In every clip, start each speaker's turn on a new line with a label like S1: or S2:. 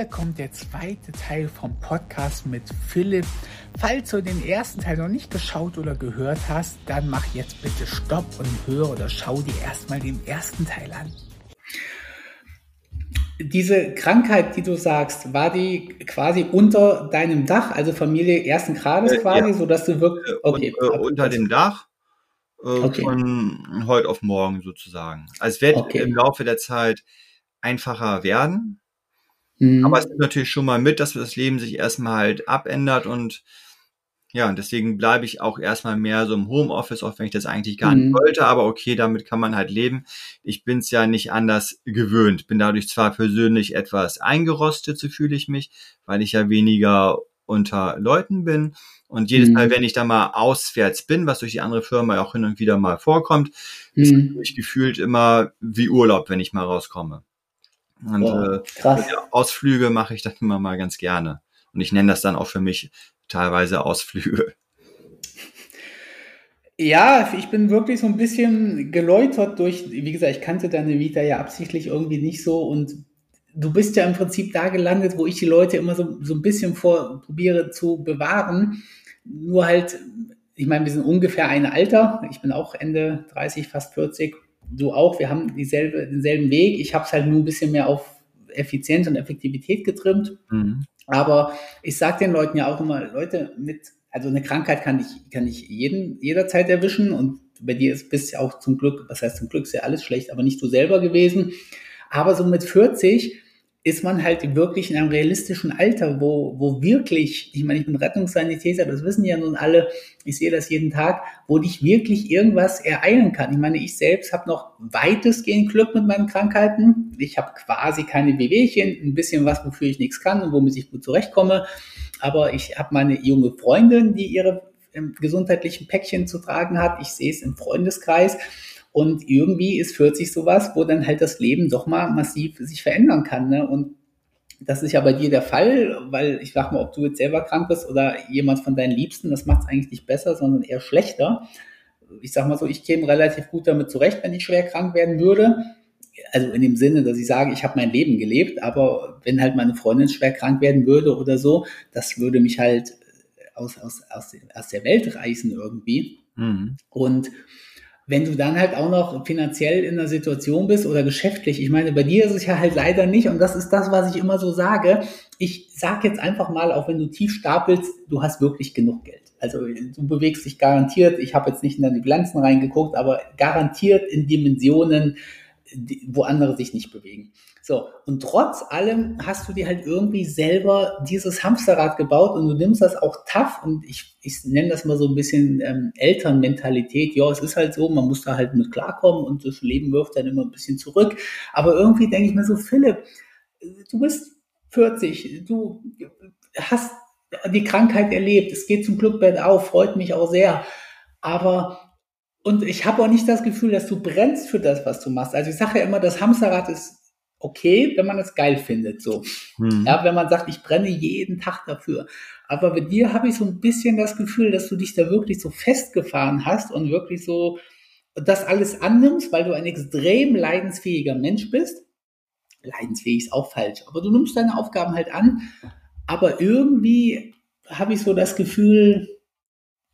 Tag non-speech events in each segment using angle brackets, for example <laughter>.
S1: Hier kommt der zweite Teil vom Podcast mit Philipp. Falls du den ersten Teil noch nicht geschaut oder gehört hast, dann mach jetzt bitte Stopp und hör oder schau dir erstmal den ersten Teil an. Diese Krankheit, die du sagst, war die quasi unter deinem Dach, also Familie ersten Grades äh, quasi, ja. sodass du wirklich
S2: okay, und, äh, unter dem Dach äh, okay. von heute auf morgen sozusagen. Also es wird okay. im Laufe der Zeit einfacher werden, Mhm. Aber es ist natürlich schon mal mit, dass das Leben sich erstmal halt abändert und ja, und deswegen bleibe ich auch erstmal mehr so im Homeoffice, auch wenn ich das eigentlich gar mhm. nicht wollte, aber okay, damit kann man halt leben. Ich bin es ja nicht anders gewöhnt, bin dadurch zwar persönlich etwas eingerostet, so fühle ich mich, weil ich ja weniger unter Leuten bin. Und jedes mhm. Mal, wenn ich da mal auswärts bin, was durch die andere Firma auch hin und wieder mal vorkommt, mhm. ist mich gefühlt immer wie Urlaub, wenn ich mal rauskomme. Und ja, äh, krass. Ausflüge mache ich dann immer mal ganz gerne. Und ich nenne das dann auch für mich teilweise Ausflüge.
S1: Ja, ich bin wirklich so ein bisschen geläutert durch, wie gesagt, ich kannte deine Vita ja absichtlich irgendwie nicht so und du bist ja im Prinzip da gelandet, wo ich die Leute immer so, so ein bisschen vor probiere zu bewahren. Nur halt, ich meine, wir sind ungefähr ein Alter. Ich bin auch Ende 30, fast 40 du auch, wir haben dieselbe, denselben Weg. Ich habe es halt nur ein bisschen mehr auf Effizienz und Effektivität getrimmt. Mhm. Aber ich sage den Leuten ja auch immer, Leute, mit, also eine Krankheit kann ich, kann ich jeden, jederzeit erwischen und bei dir ist bist ja auch zum Glück, was heißt zum Glück, ist ja alles schlecht, aber nicht du selber gewesen. Aber so mit 40 ist man halt wirklich in einem realistischen Alter, wo, wo wirklich, ich meine, ich bin Rettungssanitäter, das wissen ja nun alle, ich sehe das jeden Tag, wo dich wirklich irgendwas ereilen kann. Ich meine, ich selbst habe noch weitestgehend Glück mit meinen Krankheiten. Ich habe quasi keine Wehwehchen, ein bisschen was, wofür ich nichts kann und womit ich gut zurechtkomme. Aber ich habe meine junge Freundin, die ihre ähm, gesundheitlichen Päckchen zu tragen hat. Ich sehe es im Freundeskreis. Und irgendwie ist 40 sowas, wo dann halt das Leben doch mal massiv sich verändern kann. Ne? Und das ist ja bei dir der Fall, weil ich sag mal, ob du jetzt selber krank bist oder jemand von deinen Liebsten, das macht es eigentlich nicht besser, sondern eher schlechter. Ich sag mal so, ich käme relativ gut damit zurecht, wenn ich schwer krank werden würde. Also in dem Sinne, dass ich sage, ich habe mein Leben gelebt, aber wenn halt meine Freundin schwer krank werden würde oder so, das würde mich halt aus, aus, aus, aus der Welt reißen irgendwie. Mhm. Und wenn du dann halt auch noch finanziell in einer Situation bist oder geschäftlich, ich meine, bei dir ist es ja halt leider nicht und das ist das, was ich immer so sage. Ich sag jetzt einfach mal, auch wenn du tief stapelst, du hast wirklich genug Geld. Also du bewegst dich garantiert, ich habe jetzt nicht in deine Bilanzen reingeguckt, aber garantiert in Dimensionen, wo andere sich nicht bewegen. So, und trotz allem hast du dir halt irgendwie selber dieses Hamsterrad gebaut und du nimmst das auch tough und ich, ich nenne das mal so ein bisschen ähm, Elternmentalität. Ja, es ist halt so, man muss da halt mit klarkommen und das Leben wirft dann immer ein bisschen zurück. Aber irgendwie denke ich mir so, Philipp, du bist 40, du hast die Krankheit erlebt, es geht zum Glück bald auf, freut mich auch sehr. Aber und ich habe auch nicht das Gefühl, dass du brennst für das, was du machst. Also ich sage ja immer, das Hamsterrad ist okay, wenn man es geil findet, so. Mhm. Ja, wenn man sagt, ich brenne jeden Tag dafür. Aber bei dir habe ich so ein bisschen das Gefühl, dass du dich da wirklich so festgefahren hast und wirklich so das alles annimmst, weil du ein extrem leidensfähiger Mensch bist. Leidensfähig ist auch falsch, aber du nimmst deine Aufgaben halt an. Aber irgendwie habe ich so das Gefühl,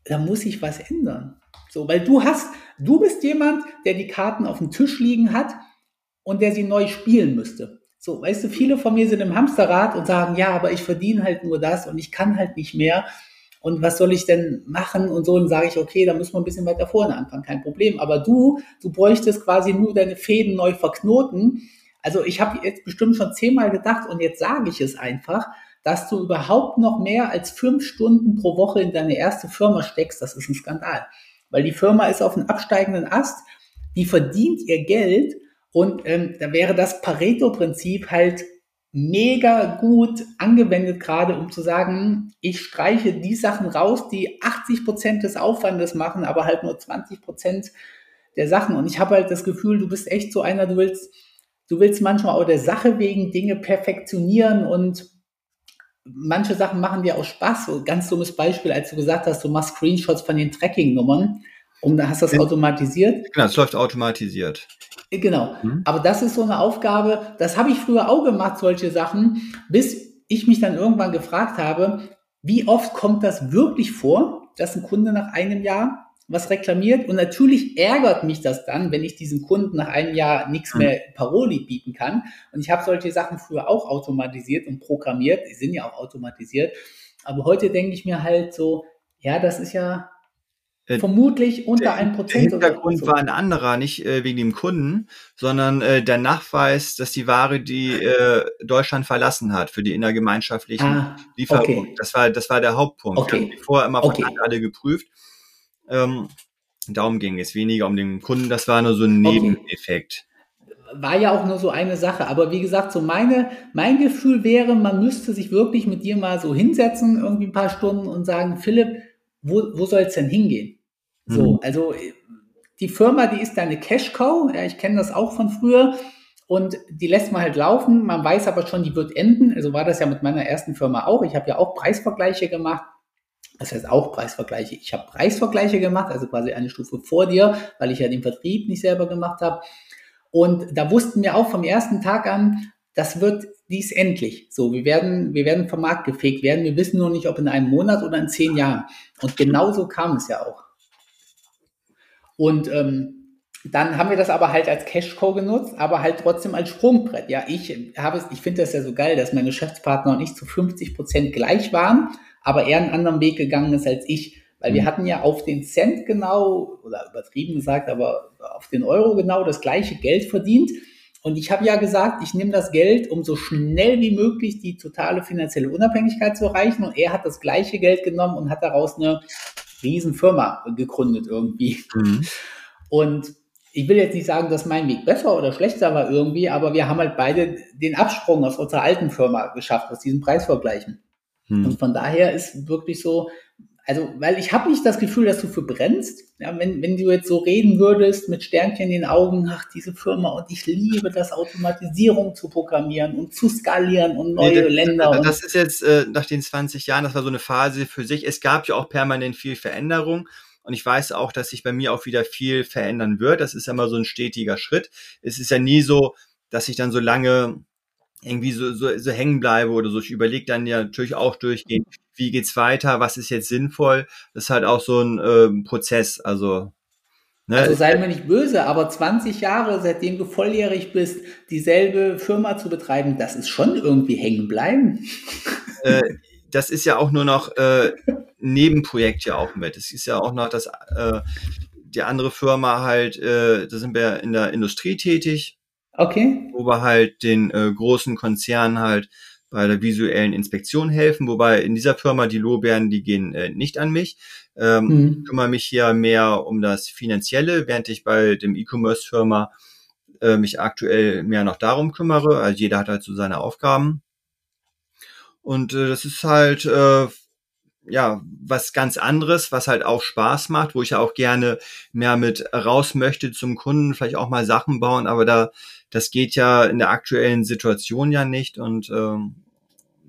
S1: da muss sich was ändern. So, weil du hast, du bist jemand, der die Karten auf dem Tisch liegen hat und der sie neu spielen müsste. So, weißt du, viele von mir sind im Hamsterrad und sagen, ja, aber ich verdiene halt nur das und ich kann halt nicht mehr. Und was soll ich denn machen? Und so, und sage ich, okay, da müssen wir ein bisschen weiter vorne anfangen, kein Problem. Aber du, du bräuchtest quasi nur deine Fäden neu verknoten. Also ich habe jetzt bestimmt schon zehnmal gedacht und jetzt sage ich es einfach, dass du überhaupt noch mehr als fünf Stunden pro Woche in deine erste Firma steckst, das ist ein Skandal. Weil die Firma ist auf einem absteigenden Ast, die verdient ihr Geld und ähm, da wäre das Pareto-Prinzip halt mega gut angewendet, gerade um zu sagen, ich streiche die Sachen raus, die 80 Prozent des Aufwandes machen, aber halt nur 20 Prozent der Sachen. Und ich habe halt das Gefühl, du bist echt so einer, du willst, du willst manchmal auch der Sache wegen Dinge perfektionieren und manche Sachen machen dir auch Spaß. So ganz dummes Beispiel, als du gesagt hast, du machst Screenshots von den Tracking-Nummern und da hast du das automatisiert.
S2: Genau, es läuft automatisiert.
S1: Genau. Mhm. Aber das ist so eine Aufgabe, das habe ich früher auch gemacht, solche Sachen, bis ich mich dann irgendwann gefragt habe, wie oft kommt das wirklich vor, dass ein Kunde nach einem Jahr was reklamiert. Und natürlich ärgert mich das dann, wenn ich diesem Kunden nach einem Jahr nichts mhm. mehr Paroli bieten kann. Und ich habe solche Sachen früher auch automatisiert und programmiert. Die sind ja auch automatisiert. Aber heute denke ich mir halt so, ja, das ist ja äh, vermutlich unter einem Prozent.
S2: Der Hintergrund so. war ein anderer, nicht äh, wegen dem Kunden, sondern äh, der Nachweis, dass die Ware, die äh, Deutschland verlassen hat, für die innergemeinschaftlichen ah, Lieferung. Okay. Das war, das war der Hauptpunkt. Okay. Haben die vorher immer von okay. alle geprüft. Ähm, darum ging es weniger um den Kunden, das war nur so ein Nebeneffekt.
S1: War ja auch nur so eine Sache, aber wie gesagt, so meine, mein Gefühl wäre, man müsste sich wirklich mit dir mal so hinsetzen, irgendwie ein paar Stunden und sagen, Philipp, wo, wo soll es denn hingehen? So, mhm. also die Firma, die ist deine Cash Cow, ja, ich kenne das auch von früher und die lässt man halt laufen, man weiß aber schon, die wird enden, also war das ja mit meiner ersten Firma auch, ich habe ja auch Preisvergleiche gemacht das heißt auch Preisvergleiche. Ich habe Preisvergleiche gemacht, also quasi eine Stufe vor dir, weil ich ja den Vertrieb nicht selber gemacht habe. Und da wussten wir auch vom ersten Tag an, das wird dies endlich. So, wir werden, wir werden vom Markt gefegt werden. Wir wissen nur nicht, ob in einem Monat oder in zehn Jahren. Und genauso kam es ja auch. Und ähm, dann haben wir das aber halt als Cashco genutzt, aber halt trotzdem als Sprungbrett. Ja, ich habe es, ich finde das ja so geil, dass meine Geschäftspartner und ich zu 50 Prozent gleich waren aber er einen anderen Weg gegangen ist als ich. Weil wir mhm. hatten ja auf den Cent genau, oder übertrieben gesagt, aber auf den Euro genau das gleiche Geld verdient. Und ich habe ja gesagt, ich nehme das Geld, um so schnell wie möglich die totale finanzielle Unabhängigkeit zu erreichen. Und er hat das gleiche Geld genommen und hat daraus eine Riesenfirma gegründet irgendwie. Mhm. Und ich will jetzt nicht sagen, dass mein Weg besser oder schlechter war irgendwie, aber wir haben halt beide den Absprung aus unserer alten Firma geschafft, aus diesem Preisvergleichen. Hm. Und von daher ist wirklich so, also, weil ich habe nicht das Gefühl, dass du verbrennst. Ja, wenn, wenn du jetzt so reden würdest mit Sternchen in den Augen, ach, diese Firma und ich liebe das, Automatisierung zu programmieren und zu skalieren und neue nee, das, Länder.
S2: Das ist jetzt äh, nach den 20 Jahren, das war so eine Phase für sich. Es gab ja auch permanent viel Veränderung. Und ich weiß auch, dass sich bei mir auch wieder viel verändern wird. Das ist ja immer so ein stetiger Schritt. Es ist ja nie so, dass ich dann so lange irgendwie so, so, so hängen bleibe oder so. Ich überlege dann ja natürlich auch durchgehen, wie geht's weiter, was ist jetzt sinnvoll. Das ist halt auch so ein äh, Prozess. Also,
S1: ne? also sei mir nicht böse, aber 20 Jahre, seitdem du volljährig bist, dieselbe Firma zu betreiben, das ist schon irgendwie hängen bleiben.
S2: Äh, das ist ja auch nur noch äh, Nebenprojekt ja auch mit. Es ist ja auch noch das, äh, die andere Firma halt, äh, da sind wir in der Industrie tätig
S1: Okay.
S2: Wo wir halt den äh, großen Konzernen halt bei der visuellen Inspektion helfen, wobei in dieser Firma die Lorbeeren, die gehen äh, nicht an mich. Ähm, mhm. kümmere mich hier mehr um das Finanzielle, während ich bei dem E-Commerce-Firma äh, mich aktuell mehr noch darum kümmere. Also jeder hat halt so seine Aufgaben. Und äh, das ist halt äh, ja, was ganz anderes, was halt auch Spaß macht, wo ich ja auch gerne mehr mit raus möchte zum Kunden, vielleicht auch mal Sachen bauen, aber da, das geht ja in der aktuellen Situation ja nicht und ähm,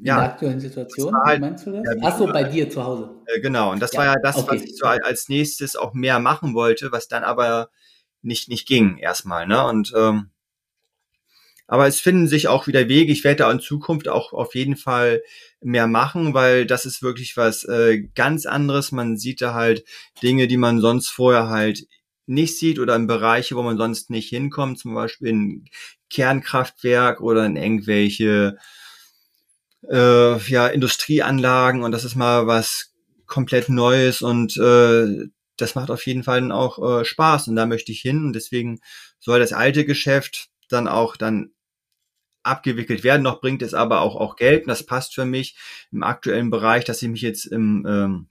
S2: ja.
S1: In der aktuellen Situation, halt, meinst du das? Ja, Ach so, bei dir zu Hause.
S2: Äh, genau, und das ja, war ja das, okay. was ich so als nächstes auch mehr machen wollte, was dann aber nicht, nicht ging erstmal, ne, und ähm, aber es finden sich auch wieder Wege. Ich werde da in Zukunft auch auf jeden Fall mehr machen, weil das ist wirklich was äh, ganz anderes. Man sieht da halt Dinge, die man sonst vorher halt nicht sieht oder in Bereiche, wo man sonst nicht hinkommt, zum Beispiel ein Kernkraftwerk oder in irgendwelche äh, ja, Industrieanlagen und das ist mal was komplett Neues und äh, das macht auf jeden Fall dann auch äh, Spaß und da möchte ich hin und deswegen soll das alte Geschäft dann auch dann abgewickelt werden. Noch bringt es aber auch, auch Geld. Und das passt für mich im aktuellen Bereich, dass ich mich jetzt im, ähm,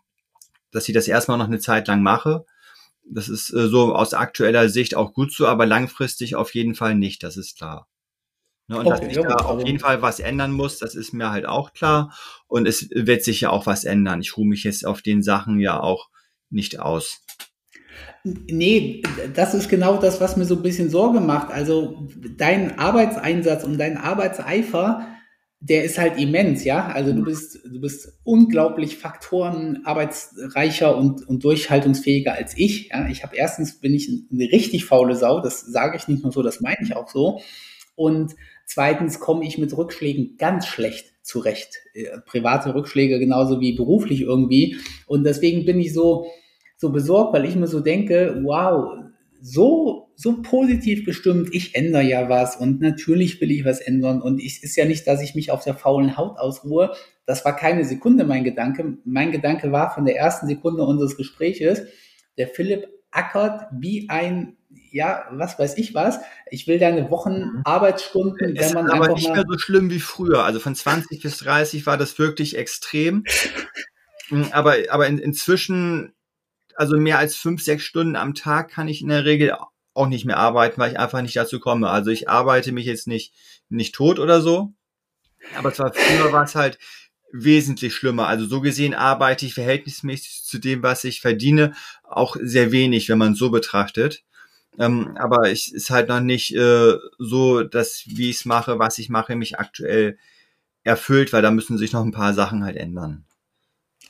S2: dass ich das erstmal noch eine Zeit lang mache. Das ist äh, so aus aktueller Sicht auch gut so, aber langfristig auf jeden Fall nicht, das ist klar. Ne, und okay, dass sich da auf jeden Fall was ändern muss, das ist mir halt auch klar. Und es wird sich ja auch was ändern. Ich ruhe mich jetzt auf den Sachen ja auch nicht aus.
S1: Nee, das ist genau das, was mir so ein bisschen Sorge macht. Also dein Arbeitseinsatz und dein Arbeitseifer, der ist halt immens, ja. Also du bist, du bist unglaublich Faktoren arbeitsreicher und, und durchhaltungsfähiger als ich. Ja? Ich habe erstens bin ich eine richtig faule Sau, das sage ich nicht nur so, das meine ich auch so. Und zweitens komme ich mit Rückschlägen ganz schlecht zurecht. Äh, private Rückschläge genauso wie beruflich irgendwie. Und deswegen bin ich so, so besorgt, weil ich mir so denke, wow, so, so positiv gestimmt, ich ändere ja was und natürlich will ich was ändern und es ist ja nicht, dass ich mich auf der faulen Haut ausruhe. Das war keine Sekunde mein Gedanke. Mein Gedanke war von der ersten Sekunde unseres Gespräches, der Philipp ackert wie ein, ja, was weiß ich was. Ich will deine Wochen. Arbeitsstunden,
S2: wenn man ist aber nicht mehr so schlimm wie früher. Also von 20 bis 30 war das wirklich extrem. <laughs> aber, aber in, inzwischen also mehr als fünf, sechs Stunden am Tag kann ich in der Regel auch nicht mehr arbeiten, weil ich einfach nicht dazu komme. Also ich arbeite mich jetzt nicht, nicht tot oder so. Aber zwar früher war es halt wesentlich schlimmer. Also so gesehen arbeite ich verhältnismäßig zu dem, was ich verdiene, auch sehr wenig, wenn man so betrachtet. Ähm, aber ich ist halt noch nicht äh, so, dass wie ich es mache, was ich mache, mich aktuell erfüllt, weil da müssen sich noch ein paar Sachen halt ändern.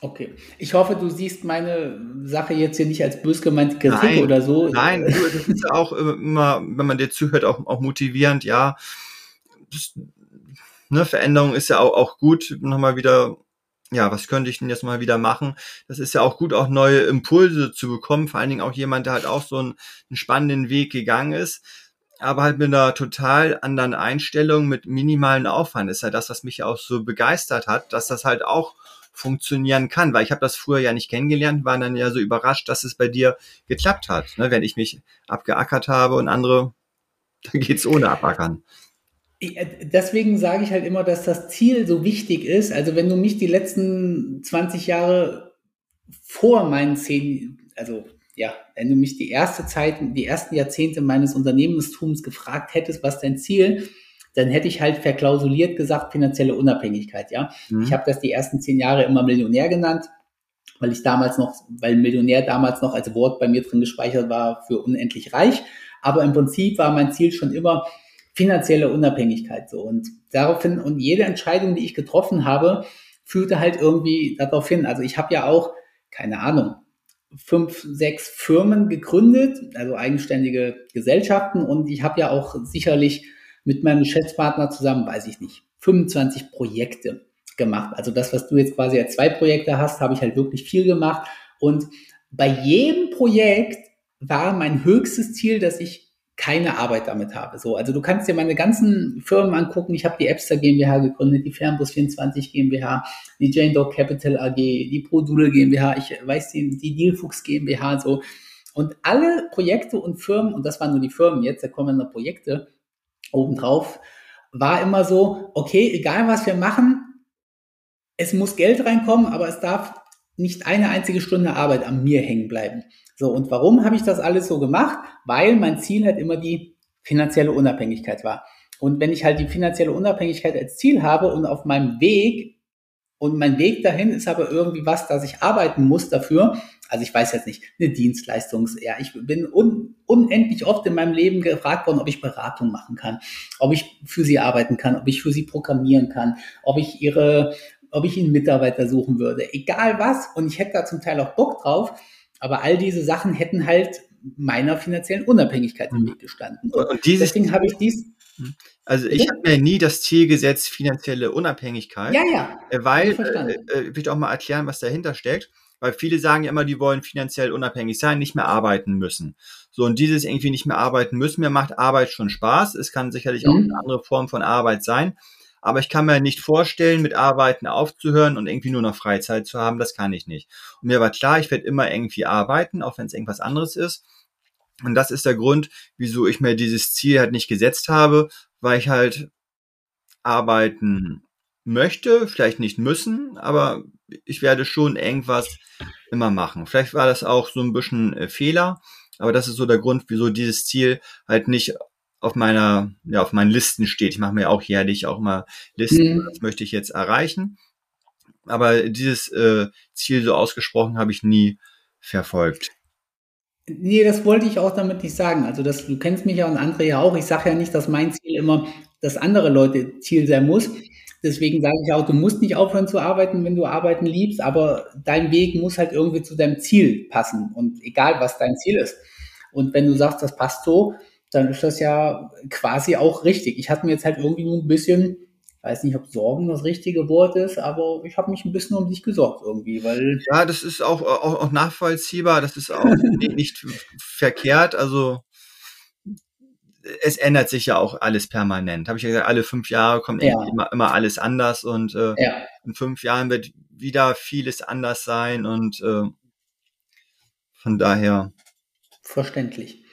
S1: Okay. Ich hoffe, du siehst meine Sache jetzt hier nicht als bös gemeinte Kritik nein, oder so.
S2: Nein, das ist auch immer, wenn man dir zuhört, auch, auch motivierend, ja. Das, ne, Veränderung ist ja auch, auch gut. Nochmal wieder, ja, was könnte ich denn jetzt mal wieder machen? Das ist ja auch gut, auch neue Impulse zu bekommen. Vor allen Dingen auch jemand, der halt auch so einen, einen spannenden Weg gegangen ist aber halt mit einer total anderen Einstellung, mit minimalen Aufwand. ist ja das, was mich auch so begeistert hat, dass das halt auch funktionieren kann, weil ich habe das früher ja nicht kennengelernt, war dann ja so überrascht, dass es bei dir geklappt hat, ne? wenn ich mich abgeackert habe und andere, <laughs> da geht's ohne Abackern.
S1: Äh, deswegen sage ich halt immer, dass das Ziel so wichtig ist. Also wenn du mich die letzten 20 Jahre vor meinen zehn, also ja, wenn du mich die erste Zeit, die ersten Jahrzehnte meines Unternehmenstums gefragt hättest, was dein Ziel dann hätte ich halt verklausuliert gesagt, finanzielle Unabhängigkeit, ja. Mhm. Ich habe das die ersten zehn Jahre immer Millionär genannt, weil ich damals noch, weil Millionär damals noch als Wort bei mir drin gespeichert war für unendlich reich. Aber im Prinzip war mein Ziel schon immer finanzielle Unabhängigkeit so. Und daraufhin, und jede Entscheidung, die ich getroffen habe, führte halt irgendwie darauf hin. Also ich habe ja auch, keine Ahnung, fünf, sechs Firmen gegründet, also eigenständige Gesellschaften. Und ich habe ja auch sicherlich mit meinem Geschäftspartner zusammen, weiß ich nicht, 25 Projekte gemacht. Also das, was du jetzt quasi als zwei Projekte hast, habe ich halt wirklich viel gemacht. Und bei jedem Projekt war mein höchstes Ziel, dass ich keine Arbeit damit habe. So, also du kannst dir meine ganzen Firmen angucken. Ich habe die Appster GmbH gegründet, die Fernbus 24 GmbH, die Jane Dog Capital AG, die ProDoodle GmbH, ich weiß die, die Dealfuchs GmbH, so. Und alle Projekte und Firmen, und das waren nur die Firmen jetzt, da kommen noch Projekte, obendrauf, war immer so, okay, egal was wir machen, es muss Geld reinkommen, aber es darf nicht eine einzige Stunde Arbeit an mir hängen bleiben. So, und warum habe ich das alles so gemacht? Weil mein Ziel halt immer die finanzielle Unabhängigkeit war. Und wenn ich halt die finanzielle Unabhängigkeit als Ziel habe und auf meinem Weg und mein Weg dahin ist aber irgendwie was, dass ich arbeiten muss dafür. Also ich weiß jetzt nicht, eine Dienstleistungs, ja, ich bin un, unendlich oft in meinem Leben gefragt worden, ob ich Beratung machen kann, ob ich für sie arbeiten kann, ob ich für sie programmieren kann, ob ich ihre, ob ich ihnen Mitarbeiter suchen würde, egal was. Und ich hätte da zum Teil auch Bock drauf. Aber all diese Sachen hätten halt meiner finanziellen Unabhängigkeit im Weg gestanden.
S2: Und, und dieses, deswegen habe ich dies, hm. Also ich habe mir nie das Ziel gesetzt, finanzielle Unabhängigkeit.
S1: Ja, ja.
S2: Äh, weil, äh, äh, will ich auch mal erklären, was dahinter steckt. Weil viele sagen ja immer, die wollen finanziell unabhängig sein, nicht mehr arbeiten müssen. So, und dieses irgendwie nicht mehr arbeiten müssen, mir macht Arbeit schon Spaß. Es kann sicherlich mhm. auch eine andere Form von Arbeit sein. Aber ich kann mir nicht vorstellen, mit Arbeiten aufzuhören und irgendwie nur noch Freizeit zu haben. Das kann ich nicht. Und mir war klar, ich werde immer irgendwie arbeiten, auch wenn es irgendwas anderes ist. Und das ist der Grund, wieso ich mir dieses Ziel halt nicht gesetzt habe, weil ich halt arbeiten möchte, vielleicht nicht müssen, aber ich werde schon irgendwas immer machen. Vielleicht war das auch so ein bisschen äh, Fehler, aber das ist so der Grund, wieso dieses Ziel halt nicht auf meiner, ja, auf meinen Listen steht. Ich mache mir auch jährlich auch mal Listen, mhm. das möchte ich jetzt erreichen. Aber dieses äh, Ziel so ausgesprochen habe ich nie verfolgt.
S1: Nee, das wollte ich auch damit nicht sagen. Also das, du kennst mich ja und andere ja auch. Ich sage ja nicht, dass mein Ziel immer das andere Leute Ziel sein muss. deswegen sage ich auch, du musst nicht aufhören zu arbeiten, wenn du arbeiten liebst, aber dein Weg muss halt irgendwie zu deinem Ziel passen und egal, was dein Ziel ist. Und wenn du sagst, das passt so, dann ist das ja quasi auch richtig. Ich hatte mir jetzt halt irgendwie nur ein bisschen, weiß nicht, ob Sorgen das richtige Wort ist, aber ich habe mich ein bisschen um dich gesorgt irgendwie, weil.
S2: Ja, das ist auch, auch, auch nachvollziehbar, das ist auch <laughs> nicht verkehrt. Also es ändert sich ja auch alles permanent. Habe ich ja gesagt, alle fünf Jahre kommt ja. immer, immer alles anders und äh, ja. in fünf Jahren wird wieder vieles anders sein und äh, von daher.
S1: Verständlich.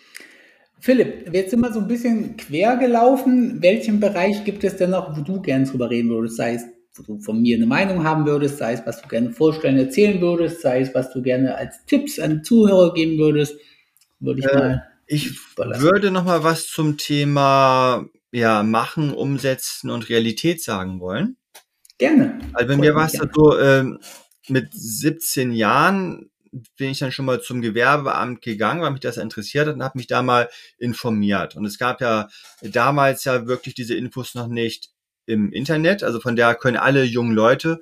S1: Philipp, wir sind mal so ein bisschen quer gelaufen. Welchen Bereich gibt es denn noch, wo du gerne drüber reden würdest? Sei es, wo du von mir eine Meinung haben würdest, sei es, was du gerne vorstellen, erzählen würdest, sei es, was du gerne als Tipps an Zuhörer geben würdest. Würde ich äh, mal.
S2: Ich würde noch mal was zum Thema ja, Machen, Umsetzen und Realität sagen wollen.
S1: Gerne.
S2: Also bei mir war es so, äh, mit 17 Jahren bin ich dann schon mal zum Gewerbeamt gegangen, weil mich das interessiert hat und habe mich da mal informiert. Und es gab ja damals ja wirklich diese Infos noch nicht im Internet. Also von daher können alle jungen Leute,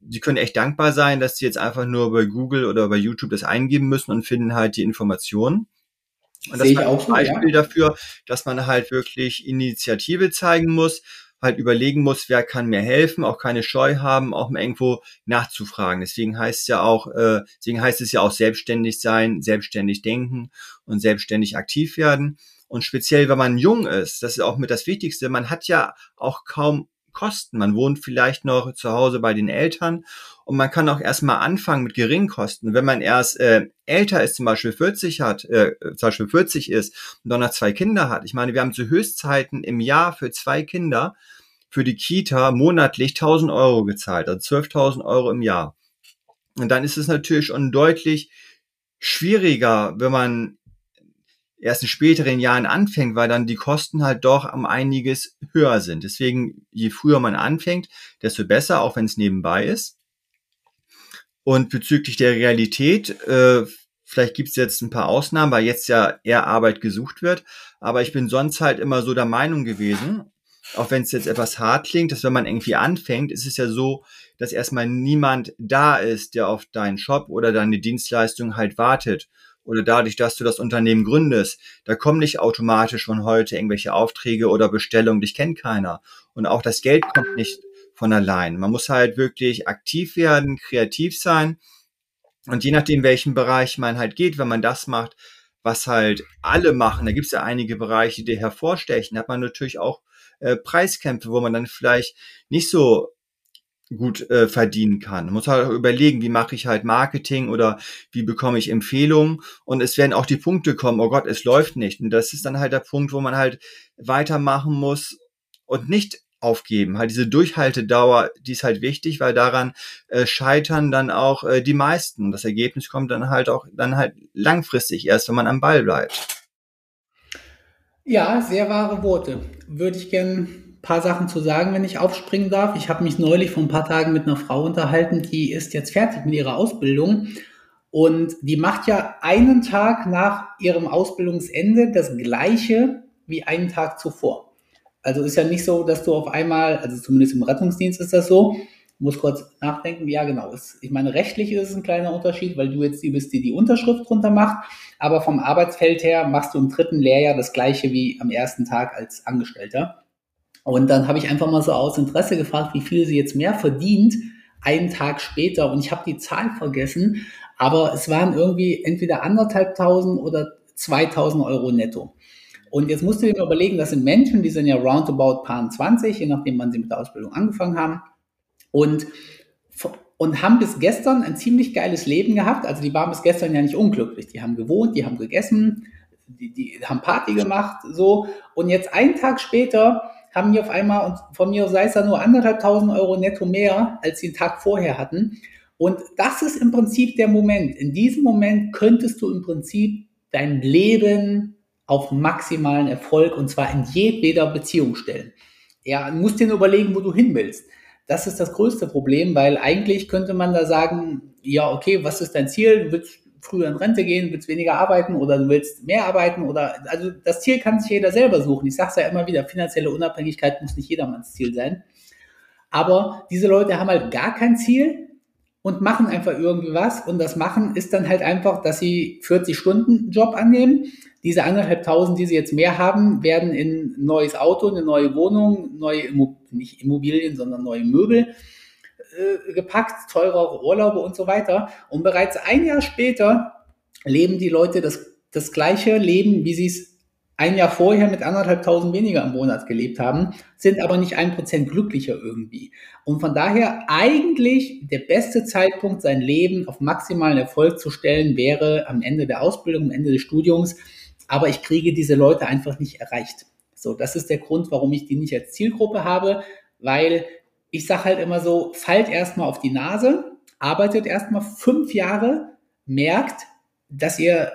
S2: die können echt dankbar sein, dass sie jetzt einfach nur bei Google oder bei YouTube das eingeben müssen und finden halt die Informationen. Und das ist ein Beispiel ja. dafür, dass man halt wirklich Initiative zeigen muss, halt überlegen muss, wer kann mir helfen, auch keine Scheu haben, auch mal irgendwo nachzufragen. Deswegen heißt es ja auch, äh, deswegen heißt es ja auch selbstständig sein, selbstständig denken und selbstständig aktiv werden. Und speziell, wenn man jung ist, das ist auch mit das Wichtigste, man hat ja auch kaum Kosten. Man wohnt vielleicht noch zu Hause bei den Eltern und man kann auch erstmal anfangen mit geringen Kosten. Wenn man erst äh, älter ist, zum Beispiel 40 hat, äh, zum Beispiel 40 ist und dann noch zwei Kinder hat. Ich meine, wir haben zu Höchstzeiten im Jahr für zwei Kinder für die Kita monatlich 1000 Euro gezahlt, also 12.000 Euro im Jahr. Und dann ist es natürlich schon deutlich schwieriger, wenn man erst in späteren Jahren anfängt, weil dann die Kosten halt doch um einiges höher sind. Deswegen, je früher man anfängt, desto besser, auch wenn es nebenbei ist. Und bezüglich der Realität, äh, vielleicht gibt es jetzt ein paar Ausnahmen, weil jetzt ja eher Arbeit gesucht wird, aber ich bin sonst halt immer so der Meinung gewesen, auch wenn es jetzt etwas hart klingt, dass wenn man irgendwie anfängt, ist es ja so, dass erstmal niemand da ist, der auf deinen Shop oder deine Dienstleistung halt wartet. Oder dadurch, dass du das Unternehmen gründest, da kommen nicht automatisch von heute irgendwelche Aufträge oder Bestellungen, dich kennt keiner. Und auch das Geld kommt nicht von allein. Man muss halt wirklich aktiv werden, kreativ sein. Und je nachdem, welchen Bereich man halt geht, wenn man das macht, was halt alle machen, da gibt es ja einige Bereiche, die hervorstechen, hat man natürlich auch äh, Preiskämpfe, wo man dann vielleicht nicht so gut äh, verdienen kann. Man muss halt auch überlegen, wie mache ich halt Marketing oder wie bekomme ich Empfehlungen und es werden auch die Punkte kommen, oh Gott, es läuft nicht. Und das ist dann halt der Punkt, wo man halt weitermachen muss und nicht aufgeben. Halt diese Durchhaltedauer, die ist halt wichtig, weil daran äh, scheitern dann auch äh, die meisten. Das Ergebnis kommt dann halt auch dann halt langfristig erst, wenn man am Ball bleibt.
S1: Ja, sehr wahre Worte. Würde ich gerne ein paar Sachen zu sagen, wenn ich aufspringen darf. Ich habe mich neulich vor ein paar Tagen mit einer Frau unterhalten, die ist jetzt fertig mit ihrer Ausbildung und die macht ja einen Tag nach ihrem Ausbildungsende das gleiche wie einen Tag zuvor. Also ist ja nicht so, dass du auf einmal, also zumindest im Rettungsdienst ist das so, muss kurz nachdenken, ja genau, ich meine, rechtlich ist es ein kleiner Unterschied, weil du jetzt die bist, die die Unterschrift drunter macht, aber vom Arbeitsfeld her machst du im dritten Lehrjahr das gleiche wie am ersten Tag als Angestellter. Und dann habe ich einfach mal so aus Interesse gefragt, wie viel sie jetzt mehr verdient, einen Tag später. Und ich habe die Zahl vergessen, aber es waren irgendwie entweder anderthalb tausend oder 2000 Euro netto. Und jetzt musst du dir überlegen, das sind Menschen, die sind ja roundabout paar 20, je nachdem, wann sie mit der Ausbildung angefangen haben. Und, und haben bis gestern ein ziemlich geiles Leben gehabt. Also die waren bis gestern ja nicht unglücklich. Die haben gewohnt, die haben gegessen, die, die haben Party gemacht, so. Und jetzt einen Tag später haben die auf einmal, und von mir sei es da nur anderthalb tausend Euro netto mehr, als sie den Tag vorher hatten. Und das ist im Prinzip der Moment. In diesem Moment könntest du im Prinzip dein Leben auf maximalen Erfolg und zwar in jedweder Beziehung stellen. Ja, musst dir nur überlegen, wo du hin willst. Das ist das größte Problem, weil eigentlich könnte man da sagen, ja, okay, was ist dein Ziel? Du willst früher in Rente gehen, willst weniger arbeiten oder du willst mehr arbeiten oder, also das Ziel kann sich jeder selber suchen. Ich sage es ja immer wieder, finanzielle Unabhängigkeit muss nicht jedermanns Ziel sein. Aber diese Leute haben halt gar kein Ziel und machen einfach irgendwie was. Und das Machen ist dann halt einfach, dass sie 40 Stunden Job annehmen. Diese anderthalbtausend, die sie jetzt mehr haben, werden in ein neues Auto, eine neue Wohnung, neue Immo nicht Immobilien, sondern neue Möbel äh, gepackt, teurere Urlaube und so weiter. Und bereits ein Jahr später leben die Leute das, das gleiche Leben, wie sie es ein Jahr vorher mit anderthalbtausend weniger im Monat gelebt haben, sind aber nicht ein Prozent glücklicher irgendwie. Und von daher eigentlich der beste Zeitpunkt, sein Leben auf maximalen Erfolg zu stellen, wäre am Ende der Ausbildung, am Ende des Studiums. Aber ich kriege diese Leute einfach nicht erreicht. So, das ist der Grund, warum ich die nicht als Zielgruppe habe, weil ich sage halt immer so, fallt erstmal auf die Nase, arbeitet erstmal fünf Jahre, merkt, dass ihr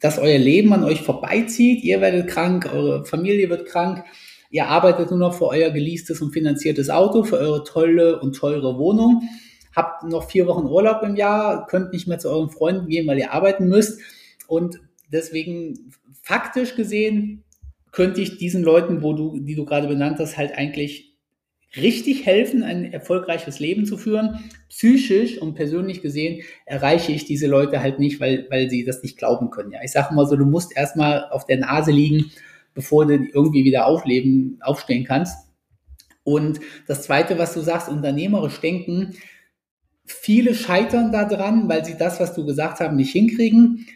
S1: dass euer Leben an euch vorbeizieht, ihr werdet krank, eure Familie wird krank, ihr arbeitet nur noch für euer geleastes und finanziertes Auto, für eure tolle und teure Wohnung, habt noch vier Wochen Urlaub im Jahr, könnt nicht mehr zu euren Freunden gehen, weil ihr arbeiten müsst. Und deswegen faktisch gesehen könnte ich diesen Leuten, wo du, die du gerade benannt hast, halt eigentlich richtig helfen, ein erfolgreiches Leben zu führen. Psychisch und persönlich gesehen erreiche ich diese Leute halt nicht, weil, weil sie das nicht glauben können. Ja, ich sage mal so, du musst erstmal auf der Nase liegen, bevor du irgendwie wieder aufleben, aufstehen kannst. Und das zweite, was du sagst, unternehmerisch denken, viele scheitern daran, weil sie das, was du gesagt haben, nicht hinkriegen.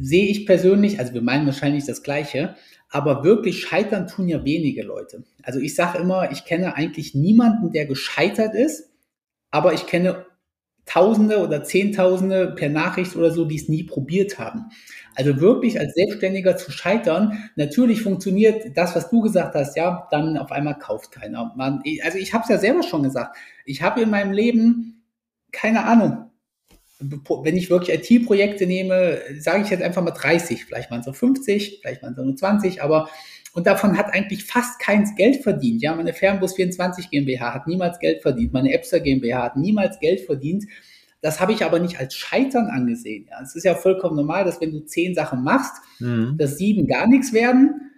S1: Sehe ich persönlich, also wir meinen wahrscheinlich das Gleiche, aber wirklich scheitern tun ja wenige Leute. Also ich sage immer, ich kenne eigentlich niemanden, der gescheitert ist, aber ich kenne Tausende oder Zehntausende per Nachricht oder so, die es nie probiert haben. Also wirklich als Selbstständiger zu scheitern, natürlich funktioniert das, was du gesagt hast, ja, dann auf einmal kauft keiner. Man, also ich habe es ja selber schon gesagt. Ich habe in meinem Leben keine Ahnung, wenn ich wirklich IT-Projekte nehme, sage ich jetzt einfach mal 30, vielleicht waren es auch 50, vielleicht waren es auch nur 20, aber und davon hat eigentlich fast keins Geld verdient. Ja, meine Fernbus 24 GmbH hat niemals Geld verdient, meine Epster GmbH hat niemals Geld verdient. Das habe ich aber nicht als Scheitern angesehen. Ja, es ist ja vollkommen normal, dass wenn du zehn Sachen machst, mhm. dass sieben gar nichts werden.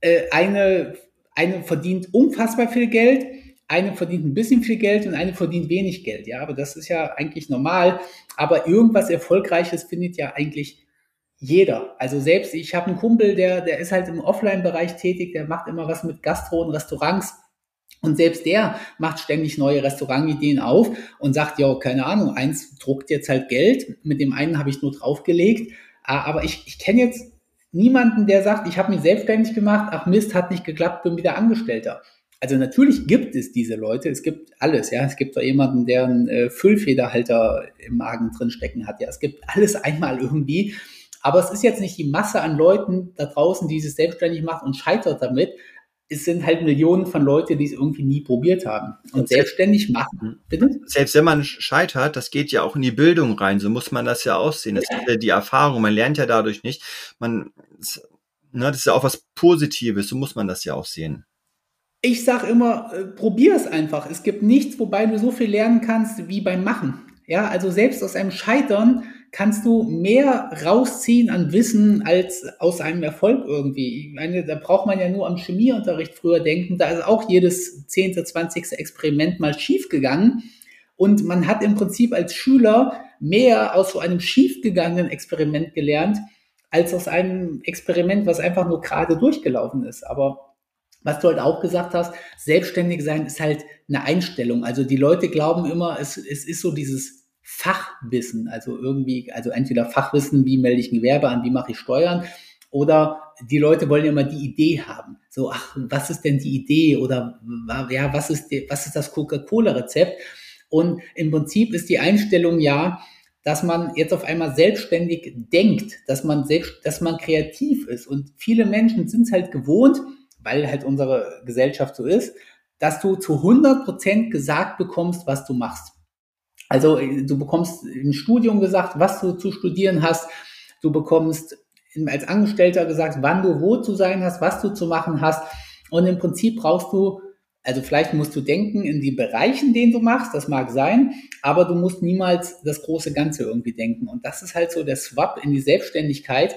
S1: Äh, eine, eine verdient unfassbar viel Geld eine verdient ein bisschen viel Geld und eine verdient wenig Geld. Ja, aber das ist ja eigentlich normal. Aber irgendwas Erfolgreiches findet ja eigentlich jeder. Also selbst ich habe einen Kumpel, der, der ist halt im Offline-Bereich tätig, der macht immer was mit Gastro und Restaurants. Und selbst der macht ständig neue Restaurantideen auf und sagt, ja, keine Ahnung, eins druckt jetzt halt Geld, mit dem einen habe ich nur draufgelegt. Ah, aber ich, ich kenne jetzt niemanden, der sagt, ich habe mich selbstständig gemacht, ach Mist, hat nicht geklappt, bin wieder Angestellter. Also natürlich gibt es diese Leute, es gibt alles, ja. Es gibt da jemanden, der einen äh, Füllfederhalter im Magen drin stecken hat, ja. Es gibt alles einmal irgendwie. Aber es ist jetzt nicht die Masse an Leuten da draußen, die sich selbstständig macht und scheitert damit. Es sind halt Millionen von Leuten, die es irgendwie nie probiert haben und, und selbstständig machen.
S2: Bitte? Selbst wenn man scheitert, das geht ja auch in die Bildung rein. So muss man das ja aussehen. Das ja. ist ja die Erfahrung. Man lernt ja dadurch nicht. Man, ne, das ist ja auch was Positives. So muss man das ja auch sehen
S1: ich sage immer, äh, probier es einfach. Es gibt nichts, wobei du so viel lernen kannst wie beim Machen. Ja, also selbst aus einem Scheitern kannst du mehr rausziehen an Wissen als aus einem Erfolg irgendwie. Ich meine, da braucht man ja nur am Chemieunterricht früher denken. Da ist auch jedes zehnte, zwanzigste Experiment mal schiefgegangen. Und man hat im Prinzip als Schüler mehr aus so einem schiefgegangenen Experiment gelernt, als aus einem Experiment, was einfach nur gerade durchgelaufen ist. Aber was du halt auch gesagt hast, selbstständig sein ist halt eine Einstellung. Also die Leute glauben immer, es, es ist so dieses Fachwissen, also irgendwie, also entweder Fachwissen, wie melde ich ein Gewerbe an, wie mache ich Steuern, oder die Leute wollen immer die Idee haben. So, ach, was ist denn die Idee? Oder ja, was ist, die, was ist das Coca-Cola-Rezept? Und im Prinzip ist die Einstellung ja, dass man jetzt auf einmal selbstständig denkt, dass man selbst, dass man kreativ ist. Und viele Menschen sind es halt gewohnt, weil halt unsere Gesellschaft so ist, dass du zu 100 Prozent gesagt bekommst, was du machst. Also äh, du bekommst im Studium gesagt, was du zu studieren hast. Du bekommst als Angestellter gesagt, wann du wo zu sein hast, was du zu machen hast. Und im Prinzip brauchst du, also vielleicht musst du denken in die Bereichen, den du machst, das mag sein, aber du musst niemals das große Ganze irgendwie denken. Und das ist halt so der Swap in die Selbstständigkeit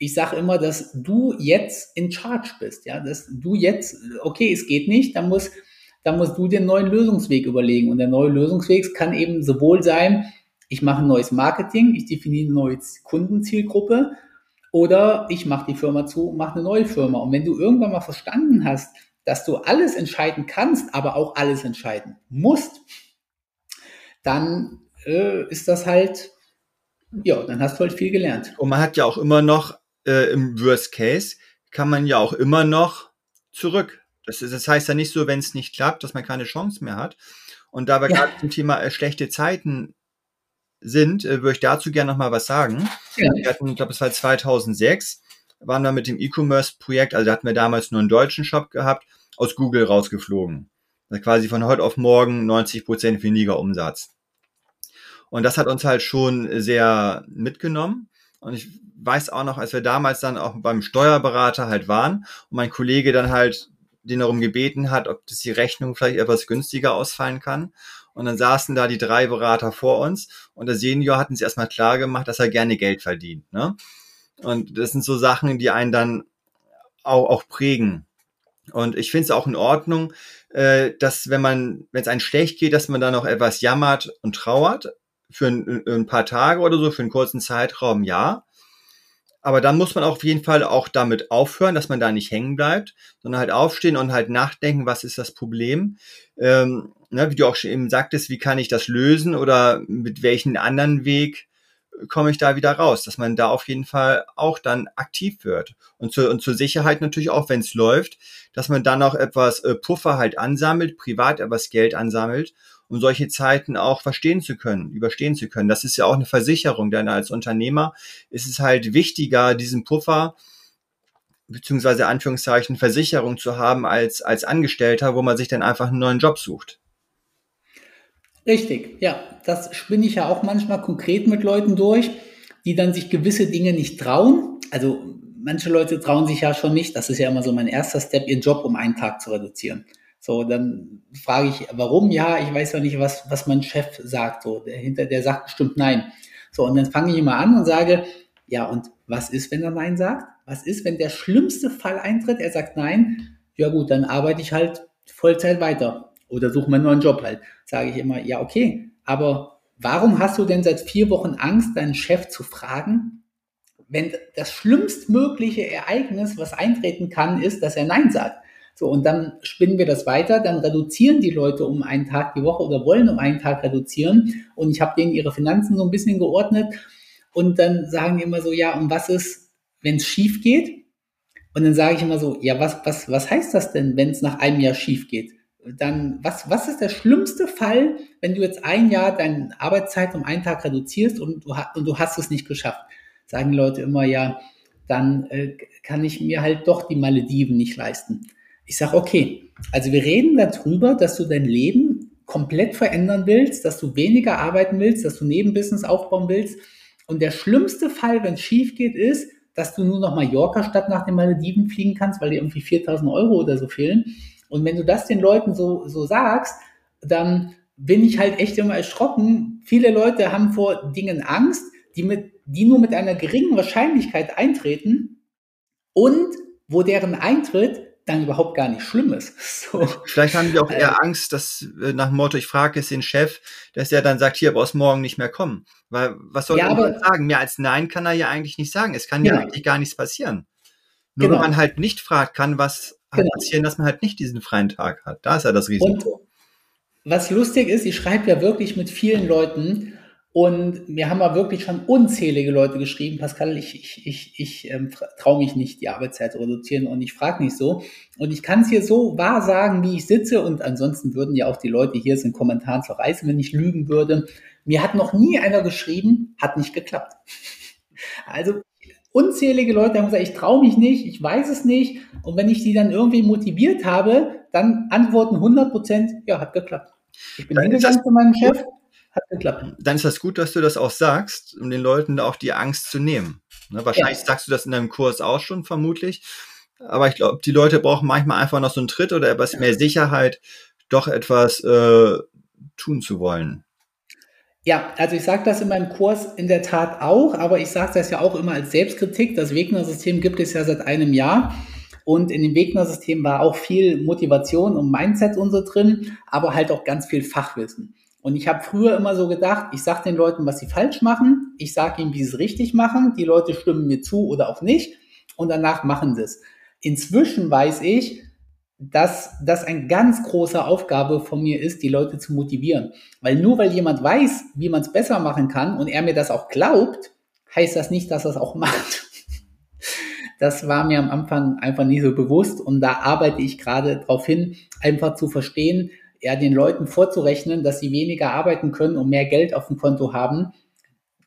S1: ich sage immer, dass du jetzt in Charge bist, ja, dass du jetzt, okay, es geht nicht, dann muss dann musst du den neuen Lösungsweg überlegen. Und der neue Lösungsweg kann eben sowohl sein, ich mache ein neues Marketing, ich definiere eine neue Kundenzielgruppe oder ich mache die Firma zu mache eine neue Firma. Und wenn du irgendwann mal verstanden hast, dass du alles entscheiden kannst, aber auch alles entscheiden musst, dann äh, ist das halt, ja, dann hast du halt viel gelernt.
S2: Und man hat ja auch immer noch äh, im Worst Case, kann man ja auch immer noch zurück. Das, ist, das heißt ja nicht so, wenn es nicht klappt, dass man keine Chance mehr hat. Und da wir ja. gerade zum Thema äh, schlechte Zeiten sind, äh, würde ich dazu gerne noch mal was sagen. Ja. Wir hatten, ich glaube, es war 2006, waren wir mit dem E-Commerce-Projekt, also da hatten wir damals nur einen deutschen Shop gehabt, aus Google rausgeflogen. Also quasi von heute auf morgen 90 Prozent weniger Umsatz. Und das hat uns halt schon sehr mitgenommen. Und ich weiß auch noch, als wir damals dann auch beim Steuerberater halt waren und mein Kollege dann halt den darum gebeten hat, ob das die Rechnung vielleicht etwas günstiger ausfallen kann. Und dann saßen da die drei Berater vor uns und der Senior hat uns erstmal klar gemacht, dass er gerne Geld verdient. Ne? Und das sind so Sachen, die einen dann auch, auch prägen. Und ich finde es auch in Ordnung, äh, dass wenn man, wenn es einem schlecht geht, dass man dann noch etwas jammert und trauert. Für ein, ein paar Tage oder so, für einen kurzen Zeitraum, ja. Aber dann muss man auf jeden Fall auch damit aufhören, dass man da nicht hängen bleibt, sondern halt aufstehen und halt nachdenken, was ist das Problem. Ähm, ne, wie du auch schon eben sagtest, wie kann ich das lösen oder mit welchen anderen Weg komme ich da wieder raus, dass man da auf jeden Fall auch dann aktiv wird. Und, zu, und zur Sicherheit natürlich auch, wenn es läuft, dass man dann auch etwas äh, Puffer halt ansammelt, privat etwas Geld ansammelt, um solche Zeiten auch verstehen zu können, überstehen zu können. Das ist ja auch eine Versicherung, denn als Unternehmer ist es halt wichtiger, diesen Puffer beziehungsweise Anführungszeichen Versicherung zu haben als, als Angestellter, wo man sich dann einfach einen neuen Job sucht.
S1: Richtig, ja. Das spinne ich ja auch manchmal konkret mit Leuten durch, die dann sich gewisse Dinge nicht trauen. Also manche Leute trauen sich ja schon nicht, das ist ja immer so mein erster Step, ihren Job um einen Tag zu reduzieren. So, dann frage ich, warum? Ja, ich weiß ja nicht, was, was mein Chef sagt. So, der hinter, der sagt bestimmt nein. So, und dann fange ich immer an und sage, ja, und was ist, wenn er nein sagt? Was ist, wenn der schlimmste Fall eintritt? Er sagt nein. Ja gut, dann arbeite ich halt Vollzeit weiter oder suche mir einen neuen Job halt. Sage ich immer, ja, okay, aber warum hast du denn seit vier Wochen Angst, deinen Chef zu fragen, wenn das schlimmstmögliche Ereignis, was eintreten kann, ist, dass er Nein sagt? So, und dann spinnen wir das weiter, dann reduzieren die Leute um einen Tag die Woche oder wollen um einen Tag reduzieren. Und ich habe denen ihre Finanzen so ein bisschen geordnet. Und dann sagen die immer so, ja, und was ist, wenn es schief geht? Und dann sage ich immer so, ja, was, was, was heißt das denn, wenn es nach einem Jahr schief geht? dann, was, was ist der schlimmste Fall, wenn du jetzt ein Jahr deine Arbeitszeit um einen Tag reduzierst und du, und du hast es nicht geschafft? Sagen die Leute immer, ja, dann äh, kann ich mir halt doch die Malediven nicht leisten. Ich sage, okay, also wir reden darüber, dass du dein Leben komplett verändern willst, dass du weniger arbeiten willst, dass du Nebenbusiness aufbauen willst. Und der schlimmste Fall, wenn es schief geht, ist, dass du nur noch Mallorca statt nach den Malediven fliegen kannst, weil dir irgendwie 4000 Euro oder so fehlen. Und wenn du das den Leuten so, so sagst, dann bin ich halt echt immer erschrocken. Viele Leute haben vor Dingen Angst, die, mit, die nur mit einer geringen Wahrscheinlichkeit eintreten und wo deren Eintritt dann überhaupt gar nicht schlimm ist. <laughs>
S2: So. Vielleicht haben die auch eher äh, Angst, dass äh, nach dem Motto, ich frage es den Chef, dass der dann sagt, hier brauchst morgen nicht mehr kommen. Weil was soll ja, er sagen? Mehr als Nein kann er ja eigentlich nicht sagen. Es kann ja, ja eigentlich gar nichts passieren. Nur genau. wenn man halt nicht fragt, kann was genau. passieren, dass man halt nicht diesen freien Tag hat. Da ist ja das Risiko. Und
S1: was lustig ist, ich schreibe ja wirklich mit vielen Leuten und mir haben ja wirklich schon unzählige Leute geschrieben, Pascal, ich, ich, ich, ich ähm, traue mich nicht, die Arbeitszeit zu reduzieren und ich frage nicht so. Und ich kann es hier so wahr sagen, wie ich sitze und ansonsten würden ja auch die Leute hier es in Kommentaren verreißen, wenn ich lügen würde. Mir hat noch nie einer geschrieben, hat nicht geklappt. <laughs> Also unzählige Leute haben gesagt, ich traue mich nicht, ich weiß es nicht. Und wenn ich die dann irgendwie motiviert habe, dann antworten 100 Prozent, ja, hat geklappt. Ich bin hingegangen zu meinem Chef, hat geklappt.
S2: Dann ist das gut, dass du das auch sagst, um den Leuten auch die Angst zu nehmen. Ne, wahrscheinlich ja. sagst du das in deinem Kurs auch schon, vermutlich. Aber ich glaube, die Leute brauchen manchmal einfach noch so einen Tritt oder etwas mehr Sicherheit, doch etwas äh, tun zu wollen.
S1: Ja, also ich sage das in meinem Kurs in der Tat auch, aber ich sage das ja auch immer als Selbstkritik. Das Wegner-System gibt es ja seit einem Jahr. Und in dem Wegner-System war auch viel Motivation und Mindset und so drin, aber halt auch ganz viel Fachwissen. Und ich habe früher immer so gedacht, ich sage den Leuten, was sie falsch machen, ich sage ihnen, wie sie es richtig machen, die Leute stimmen mir zu oder auch nicht und danach machen sie es. Inzwischen weiß ich, dass das eine ganz große Aufgabe von mir ist, die Leute zu motivieren. Weil nur weil jemand weiß, wie man es besser machen kann und er mir das auch glaubt, heißt das nicht, dass er es auch macht. <laughs> Das war mir am Anfang einfach nicht so bewusst und da arbeite ich gerade darauf hin, einfach zu verstehen, ja, den Leuten vorzurechnen, dass sie weniger arbeiten können und mehr Geld auf dem Konto haben.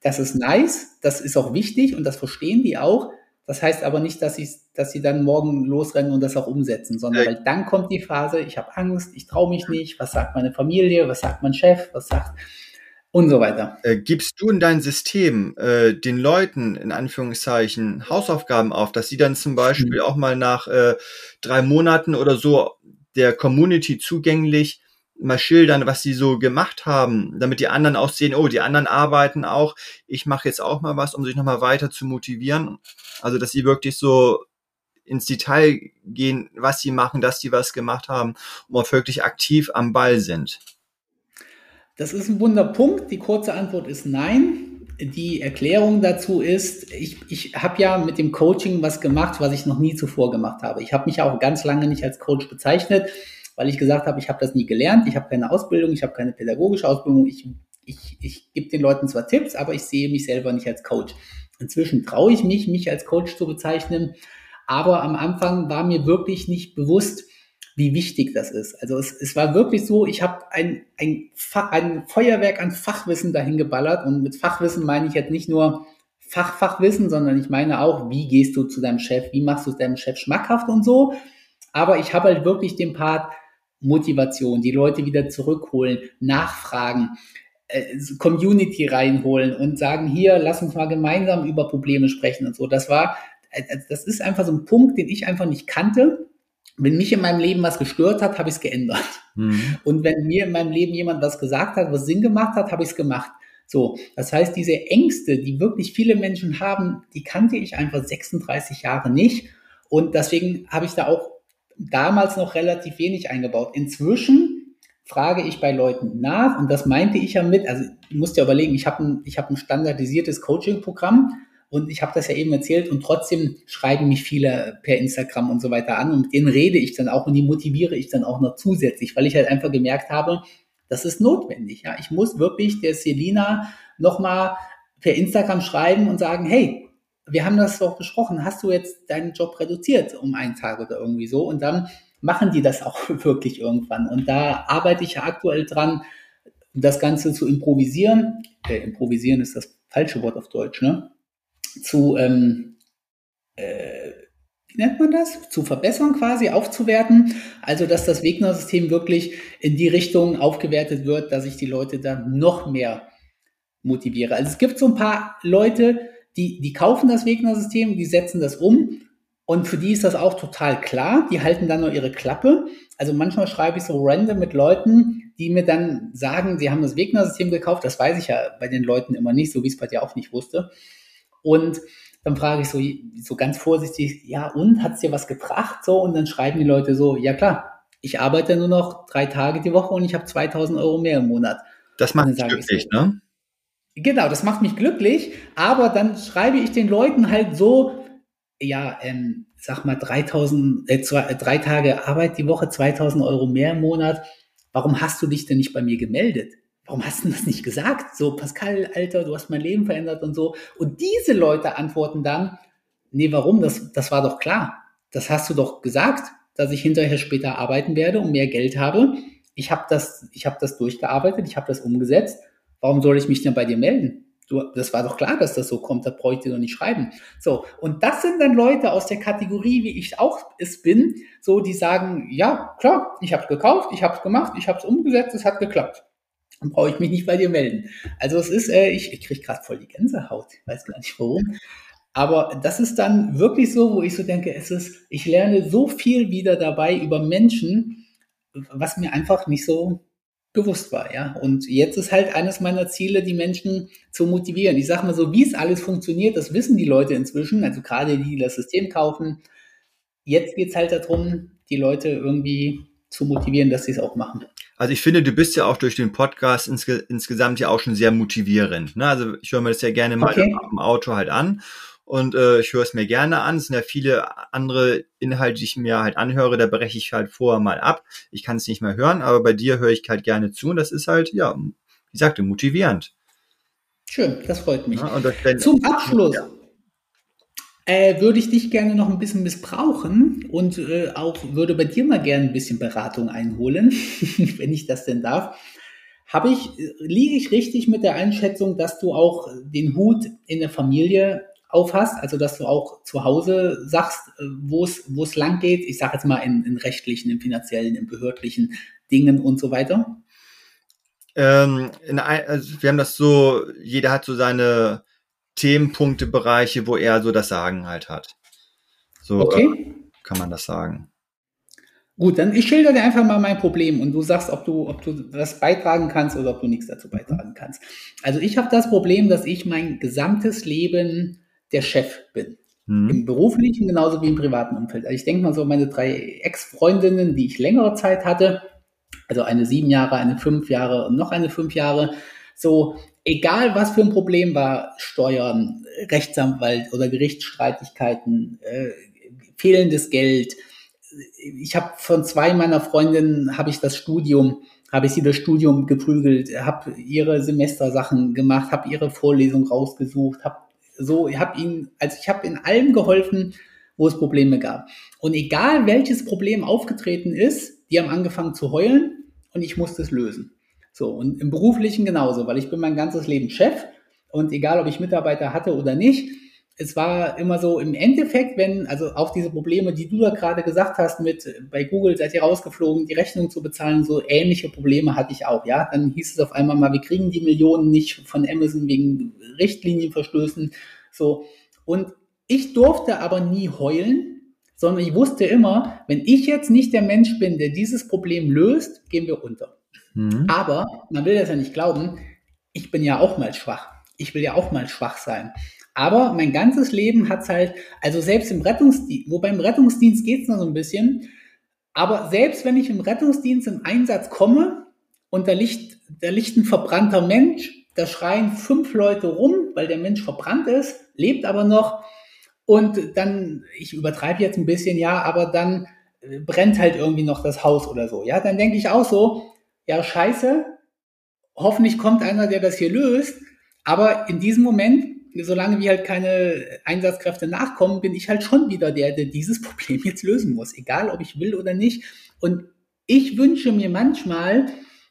S1: Das ist nice, das ist auch wichtig und das verstehen die auch. Das heißt aber nicht, dass, ich, dass sie dann morgen losrennen und das auch umsetzen, sondern weil dann kommt die Phase, ich habe Angst, ich traue mich nicht, was sagt meine Familie, was sagt mein Chef, was sagt und so weiter.
S2: Äh, gibst du in dein System äh, den Leuten in Anführungszeichen Hausaufgaben auf, dass sie dann zum Beispiel mhm. auch mal nach äh, drei Monaten oder so der Community zugänglich mal schildern, was sie so gemacht haben, damit die anderen auch sehen, oh, die anderen arbeiten auch, ich mache jetzt auch mal was, um sich nochmal weiter zu motivieren. Also, dass sie wirklich so ins Detail gehen, was sie machen, dass sie was gemacht haben und auch wirklich aktiv am Ball sind.
S1: Das ist ein Wunderpunkt. Die kurze Antwort ist nein. Die Erklärung dazu ist, ich, ich habe ja mit dem Coaching was gemacht, was ich noch nie zuvor gemacht habe. Ich habe mich auch ganz lange nicht als Coach bezeichnet weil ich gesagt habe, ich habe das nie gelernt, ich habe keine Ausbildung, ich habe keine pädagogische Ausbildung, ich, ich, ich gebe den Leuten zwar Tipps, aber ich sehe mich selber nicht als Coach. Inzwischen traue ich mich, mich als Coach zu bezeichnen, aber am Anfang war mir wirklich nicht bewusst, wie wichtig das ist. Also es, es war wirklich so, ich habe ein, ein, ein Feuerwerk an Fachwissen dahin geballert und mit Fachwissen meine ich jetzt nicht nur Fachfachwissen, sondern ich meine auch, wie gehst du zu deinem Chef, wie machst du es deinem Chef schmackhaft und so. Aber ich habe halt wirklich den Part Motivation, die Leute wieder zurückholen, nachfragen, äh, Community reinholen und sagen, hier, lass uns mal gemeinsam über Probleme sprechen und so. Das war, äh, das ist einfach so ein Punkt, den ich einfach nicht kannte. Wenn mich in meinem Leben was gestört hat, habe ich es geändert. Mhm. Und wenn mir in meinem Leben jemand was gesagt hat, was Sinn gemacht hat, habe ich es gemacht. So, das heißt, diese Ängste, die wirklich viele Menschen haben, die kannte ich einfach 36 Jahre nicht. Und deswegen habe ich da auch damals noch relativ wenig eingebaut. Inzwischen frage ich bei Leuten nach und das meinte ich ja mit, also du musst dir überlegen, ich habe ein, ich hab ein standardisiertes Coaching-Programm und ich habe das ja eben erzählt und trotzdem schreiben mich viele per Instagram und so weiter an und mit denen rede ich dann auch und die motiviere ich dann auch noch zusätzlich, weil ich halt einfach gemerkt habe, das ist notwendig. Ja, ich muss wirklich der Selina nochmal per Instagram schreiben und sagen, hey, wir haben das doch besprochen, hast du jetzt deinen Job reduziert um einen Tag oder irgendwie so und dann machen die das auch <laughs> wirklich irgendwann. Und da arbeite ich ja aktuell dran, das Ganze zu improvisieren. Äh, improvisieren ist das falsche Wort auf Deutsch, ne? Zu, ähm, äh, wie nennt man das? Zu verbessern quasi, aufzuwerten. Also, dass das Wegner-System wirklich in die Richtung aufgewertet wird, dass ich die Leute dann noch mehr motiviere. Also es gibt so ein paar Leute, die, die kaufen das Wegner-System, die setzen das um und für die ist das auch total klar. Die halten dann nur ihre Klappe. Also manchmal schreibe ich so random mit Leuten, die mir dann sagen, sie haben das Wegner-System gekauft. Das weiß ich ja bei den Leuten immer nicht, so wie es bei dir auch nicht wusste. Und dann frage ich so, so ganz vorsichtig, ja, und hat es dir was gebracht? So, und dann schreiben die Leute so, ja klar, ich arbeite nur noch drei Tage die Woche und ich habe 2000 Euro mehr im Monat.
S2: Das macht glücklich, so, ne?
S1: Genau, das macht mich glücklich, aber dann schreibe ich den Leuten halt so, ja, ähm, sag mal 3000, äh, zwei, äh, drei Tage Arbeit die Woche, 2000 Euro mehr im Monat. Warum hast du dich denn nicht bei mir gemeldet? Warum hast du das nicht gesagt? So, Pascal, Alter, du hast mein Leben verändert und so. Und diese Leute antworten dann, nee, warum? Das, das war doch klar. Das hast du doch gesagt, dass ich hinterher später arbeiten werde und mehr Geld habe. Ich habe das, ich habe das durchgearbeitet, ich habe das umgesetzt Warum soll ich mich denn bei dir melden? Du, das war doch klar, dass das so kommt, da brauche ich dir doch nicht schreiben. So, und das sind dann Leute aus der Kategorie, wie ich auch es bin, so die sagen, ja, klar, ich habe gekauft, ich habe es gemacht, ich habe es umgesetzt, es hat geklappt. Dann brauche ich mich nicht bei dir melden. Also es ist, äh, ich, ich kriege gerade voll die Gänsehaut, ich weiß gar nicht warum. Aber das ist dann wirklich so, wo ich so denke, es ist, ich lerne so viel wieder dabei über Menschen, was mir einfach nicht so bewusst war, ja. Und jetzt ist halt eines meiner Ziele, die Menschen zu motivieren. Ich sage mal so, wie es alles funktioniert, das wissen die Leute inzwischen, also gerade die, die das System kaufen. jetzt geht es halt darum, die Leute irgendwie zu motivieren, dass sie es auch machen.
S2: Also ich finde, du bist ja auch durch den Podcast insge insgesamt ja auch schon sehr motivierend. Ne? Also ich höre mir das ja gerne mal okay. im Auto halt an und äh, ich höre es mir gerne an. Es sind ja viele andere Inhalte, die ich mir halt anhöre, da breche ich halt vorher mal ab. Ich kann es nicht mehr hören, aber bei dir höre ich halt gerne zu und das ist halt, ja, wie sagte, motivierend.
S1: Schön, das freut mich. Ja, das Zum Abschluss ja. äh, würde ich dich gerne noch ein bisschen missbrauchen und äh, auch würde bei dir mal gerne ein bisschen Beratung einholen, <laughs> wenn ich das denn darf. Habe ich, liege ich richtig mit der Einschätzung, dass du auch den Hut in der Familie aufhast, also dass du auch zu Hause sagst, äh, wo es wo es lang geht, ich sage jetzt mal in, in rechtlichen, in finanziellen, in behördlichen Dingen und so weiter?
S2: Ähm, ein, also wir haben das so, jeder hat so seine Themenpunkte, Bereiche, wo er so das Sagen halt hat. So okay. kann man das sagen.
S1: Gut, dann ich schilder dir einfach mal mein Problem und du sagst, ob du, ob du das beitragen kannst oder ob du nichts dazu beitragen kannst. Also ich habe das Problem, dass ich mein gesamtes Leben der Chef bin. Mhm. Im beruflichen genauso wie im privaten Umfeld. Also ich denke mal so, meine drei Ex-Freundinnen, die ich längere Zeit hatte, also eine sieben Jahre, eine fünf Jahre und noch eine fünf Jahre, so egal was für ein Problem war, Steuern, Rechtsanwalt oder Gerichtsstreitigkeiten, äh, fehlendes Geld. Ich habe von zwei meiner Freundinnen habe ich das Studium, habe ich sie das Studium geprügelt, habe ihre Semestersachen gemacht, habe ihre Vorlesung rausgesucht, habe so, ich habe ihnen, also ich habe in allem geholfen, wo es Probleme gab. Und egal welches Problem aufgetreten ist, die haben angefangen zu heulen und ich musste es lösen. So, und im beruflichen genauso, weil ich bin mein ganzes Leben Chef und egal ob ich Mitarbeiter hatte oder nicht, es war immer so im Endeffekt, wenn, also auch diese Probleme, die du da gerade gesagt hast, mit bei Google seid ihr rausgeflogen, die Rechnung zu bezahlen, so ähnliche Probleme hatte ich auch, ja. Dann hieß es auf einmal mal, wir kriegen die Millionen nicht von Amazon wegen Richtlinienverstößen, so. Und ich durfte aber nie heulen, sondern ich wusste immer, wenn ich jetzt nicht der Mensch bin, der dieses Problem löst, gehen wir unter. Mhm. Aber man will das ja nicht glauben, ich bin ja auch mal schwach. Ich will ja auch mal schwach sein. Aber mein ganzes Leben hat's halt, also selbst im Rettungsdienst, wobei im Rettungsdienst geht's noch so ein bisschen, aber selbst wenn ich im Rettungsdienst im Einsatz komme und da liegt, da liegt ein verbrannter Mensch, da schreien fünf Leute rum, weil der Mensch verbrannt ist, lebt aber noch und dann, ich übertreibe jetzt ein bisschen, ja, aber dann äh, brennt halt irgendwie noch das Haus oder so, ja, dann denke ich auch so, ja, scheiße, hoffentlich kommt einer, der das hier löst, aber in diesem Moment solange wie halt keine Einsatzkräfte nachkommen, bin ich halt schon wieder der, der dieses <laughs> Problem jetzt lösen muss, egal ob ich will oder nicht. Und ich wünsche mir manchmal,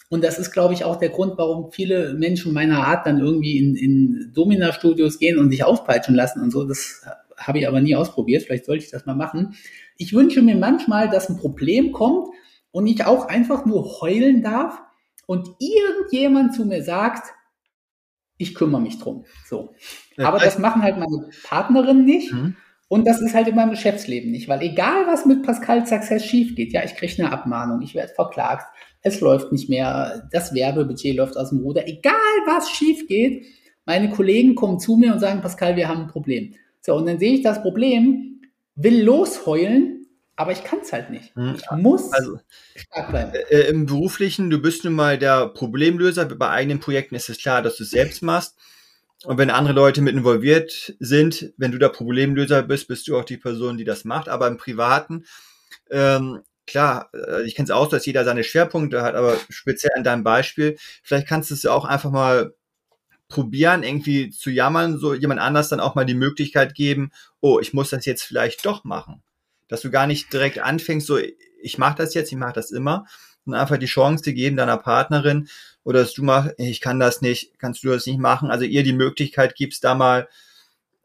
S1: und das ist, glaube ich, auch der Grund, warum viele Menschen meiner Art dann irgendwie in, in Domina-Studios gehen und sich aufpeitschen lassen und so. Das habe ich aber nie ausprobiert. Vielleicht sollte ich das mal machen. Ich wünsche mir manchmal, dass ein Problem kommt und ich auch einfach nur heulen darf und irgendjemand zu mir sagt, ich kümmere mich drum. So. Aber das machen halt meine Partnerinnen nicht. Mhm. Und das ist halt in meinem Geschäftsleben nicht, weil egal was mit Pascal Success schief geht, ja, ich kriege eine Abmahnung, ich werde verklagt, es läuft nicht mehr, das Werbebudget läuft aus dem Ruder, egal was schief geht, meine Kollegen kommen zu mir und sagen, Pascal, wir haben ein Problem. So, und dann sehe ich das Problem, will losheulen aber ich kann es halt nicht. Hm, ich muss also,
S2: stark bleiben. Äh, äh, Im beruflichen, du bist nun mal der Problemlöser. Bei eigenen Projekten ist es klar, dass du es selbst machst. Und wenn andere Leute mit involviert sind, wenn du der Problemlöser bist, bist du auch die Person, die das macht. Aber im Privaten, ähm, klar, äh, ich kenne es auch, dass jeder seine Schwerpunkte hat, aber speziell an deinem Beispiel, vielleicht kannst du es ja auch einfach mal probieren, irgendwie zu jammern, so jemand anders dann auch mal die Möglichkeit geben, oh, ich muss das jetzt vielleicht doch machen dass du gar nicht direkt anfängst, so ich mache das jetzt, ich mache das immer, und einfach die Chance geben deiner Partnerin oder dass du machst, ich kann das nicht, kannst du das nicht machen, also ihr die Möglichkeit gibst, da mal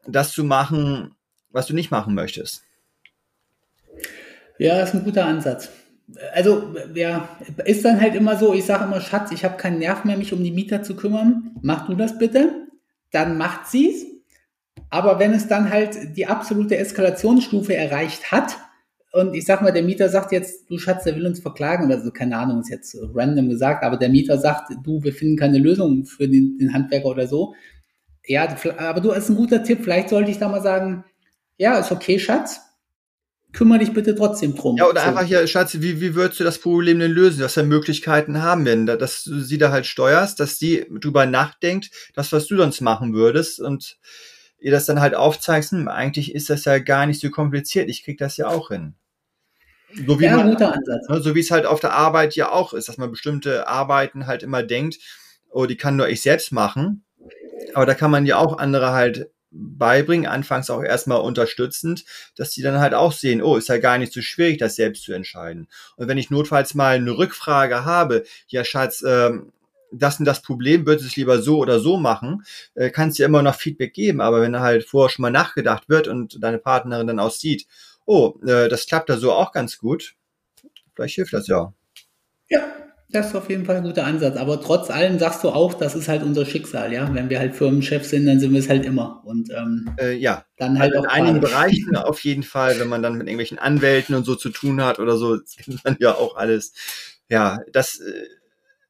S2: das zu machen, was du nicht machen möchtest.
S1: Ja, ist ein guter Ansatz. Also, ja, ist dann halt immer so, ich sage immer, Schatz, ich habe keinen Nerv mehr, mich um die Mieter zu kümmern. Mach du das bitte. Dann macht sie's. Aber wenn es dann halt die absolute Eskalationsstufe erreicht hat, und ich sag mal, der Mieter sagt jetzt, du Schatz, der will uns verklagen oder so, keine Ahnung, ist jetzt random gesagt, aber der Mieter sagt, du, wir finden keine Lösung für den, den Handwerker oder so. Ja, aber du, ist ein guter Tipp, vielleicht sollte ich da mal sagen, ja, ist okay, Schatz. kümmere dich bitte trotzdem drum.
S2: Ja, oder so. einfach hier, Schatz, wie, wie würdest du das Problem denn lösen, dass wir Möglichkeiten haben werden, dass du sie da halt steuerst, dass sie drüber nachdenkt, das, was du sonst machen würdest und ihr das dann halt aufzeigst, hm, eigentlich ist das ja gar nicht so kompliziert, ich krieg das ja auch hin. So wie ja, man, guter Ansatz. Ne, so wie es halt auf der Arbeit ja auch ist, dass man bestimmte Arbeiten halt immer denkt, oh, die kann nur ich selbst machen. Aber da kann man ja auch andere halt beibringen, anfangs auch erstmal unterstützend, dass die dann halt auch sehen, oh, ist ja gar nicht so schwierig, das selbst zu entscheiden. Und wenn ich notfalls mal eine Rückfrage habe, ja, Schatz, ähm, das und das Problem, würdest du es lieber so oder so machen, äh, kannst du ja immer noch Feedback geben. Aber wenn halt vorher schon mal nachgedacht wird und deine Partnerin dann auch sieht, oh, äh, das klappt da so auch ganz gut, vielleicht hilft das ja.
S1: Ja, das ist auf jeden Fall ein guter Ansatz. Aber trotz allem sagst du auch, das ist halt unser Schicksal, ja. Wenn wir halt Firmenchef sind, dann sind wir es halt immer. Und ähm,
S2: äh, ja, dann halt also in einigen Bereichen <laughs> auf jeden Fall, wenn man dann mit irgendwelchen Anwälten und so zu tun hat oder so, <laughs> kennt man ja auch alles. Ja, das äh,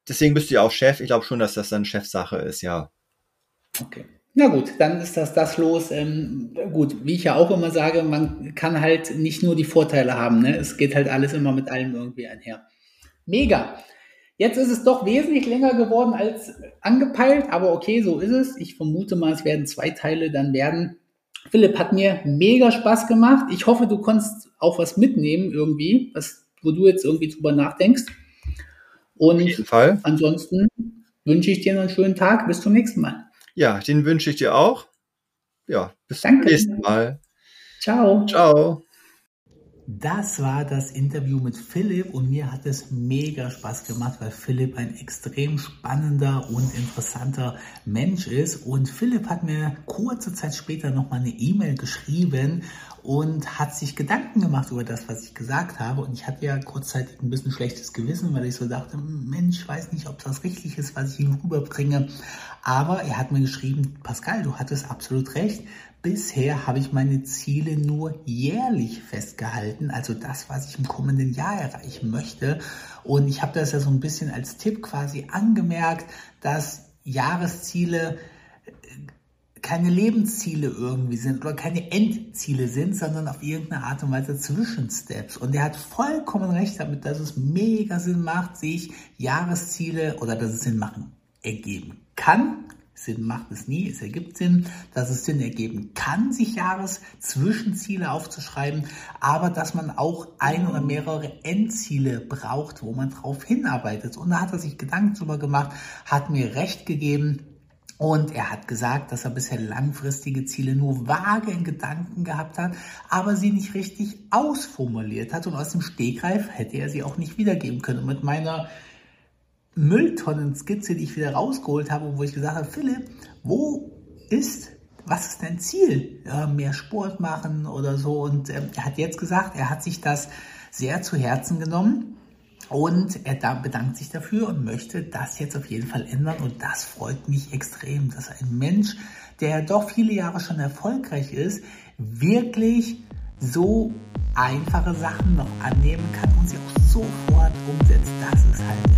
S2: deswegen bist du ja auch Chef. Ich glaube schon, dass das dann Chefsache ist, ja.
S1: Okay. Na gut, dann ist das das los. Ähm, gut, wie ich ja auch immer sage, man kann halt nicht nur die Vorteile haben. Ne? Es geht halt alles immer mit allem irgendwie einher. Mega. Jetzt ist es doch wesentlich länger geworden als angepeilt, aber okay, so ist es. Ich vermute mal, es werden zwei Teile dann werden. Philipp hat mir mega Spaß gemacht. Ich hoffe, du konntest auch was mitnehmen irgendwie, was, wo du jetzt irgendwie drüber nachdenkst. Und Auf jeden Fall. ansonsten wünsche ich dir noch einen schönen Tag. Bis zum nächsten Mal.
S2: Ja, den wünsche ich dir auch. Ja, bis Danke. zum nächsten Mal.
S1: Ciao.
S2: Ciao.
S1: Das war das Interview mit Philipp und mir hat es mega Spaß gemacht, weil Philipp ein extrem spannender und interessanter Mensch ist. Und Philipp hat mir kurze Zeit später nochmal eine E-Mail geschrieben und hat sich Gedanken gemacht über das, was ich gesagt habe. Und ich hatte ja kurzzeitig ein bisschen schlechtes Gewissen, weil ich so dachte, Mensch, ich weiß nicht, ob das richtig ist, was ich ihm rüberbringe. Aber er hat mir geschrieben, Pascal, du hattest absolut recht. Bisher habe ich meine Ziele nur jährlich festgehalten, also das, was ich im kommenden Jahr erreichen möchte. Und ich habe das ja so ein bisschen als Tipp quasi angemerkt, dass Jahresziele keine Lebensziele irgendwie sind oder keine Endziele sind, sondern auf irgendeine Art und Weise Zwischensteps. Und er hat vollkommen recht damit, dass es mega Sinn macht, sich Jahresziele oder dass es Sinn machen ergeben kann, Sinn macht es nie, es ergibt Sinn, dass es Sinn ergeben kann, sich Jahreszwischenziele aufzuschreiben, aber dass man auch ein oder mehrere Endziele braucht, wo man drauf hinarbeitet. Und da hat er sich Gedanken drüber gemacht, hat mir recht gegeben, und er hat gesagt, dass er bisher langfristige Ziele nur vage in Gedanken gehabt hat, aber sie nicht richtig ausformuliert hat. Und aus dem Stegreif hätte er sie auch nicht wiedergeben können. Und mit meiner Mülltonnenskizze, die ich wieder rausgeholt habe, wo ich gesagt habe, Philipp, wo ist, was ist dein Ziel? Ja, mehr Sport machen oder so. Und ähm, er hat jetzt gesagt, er hat sich das sehr zu Herzen genommen. Und er da bedankt sich dafür und möchte das jetzt auf jeden Fall ändern. Und das freut mich extrem, dass ein Mensch, der doch viele Jahre schon erfolgreich ist, wirklich so einfache Sachen noch annehmen kann und sie auch sofort umsetzt. Das ist halt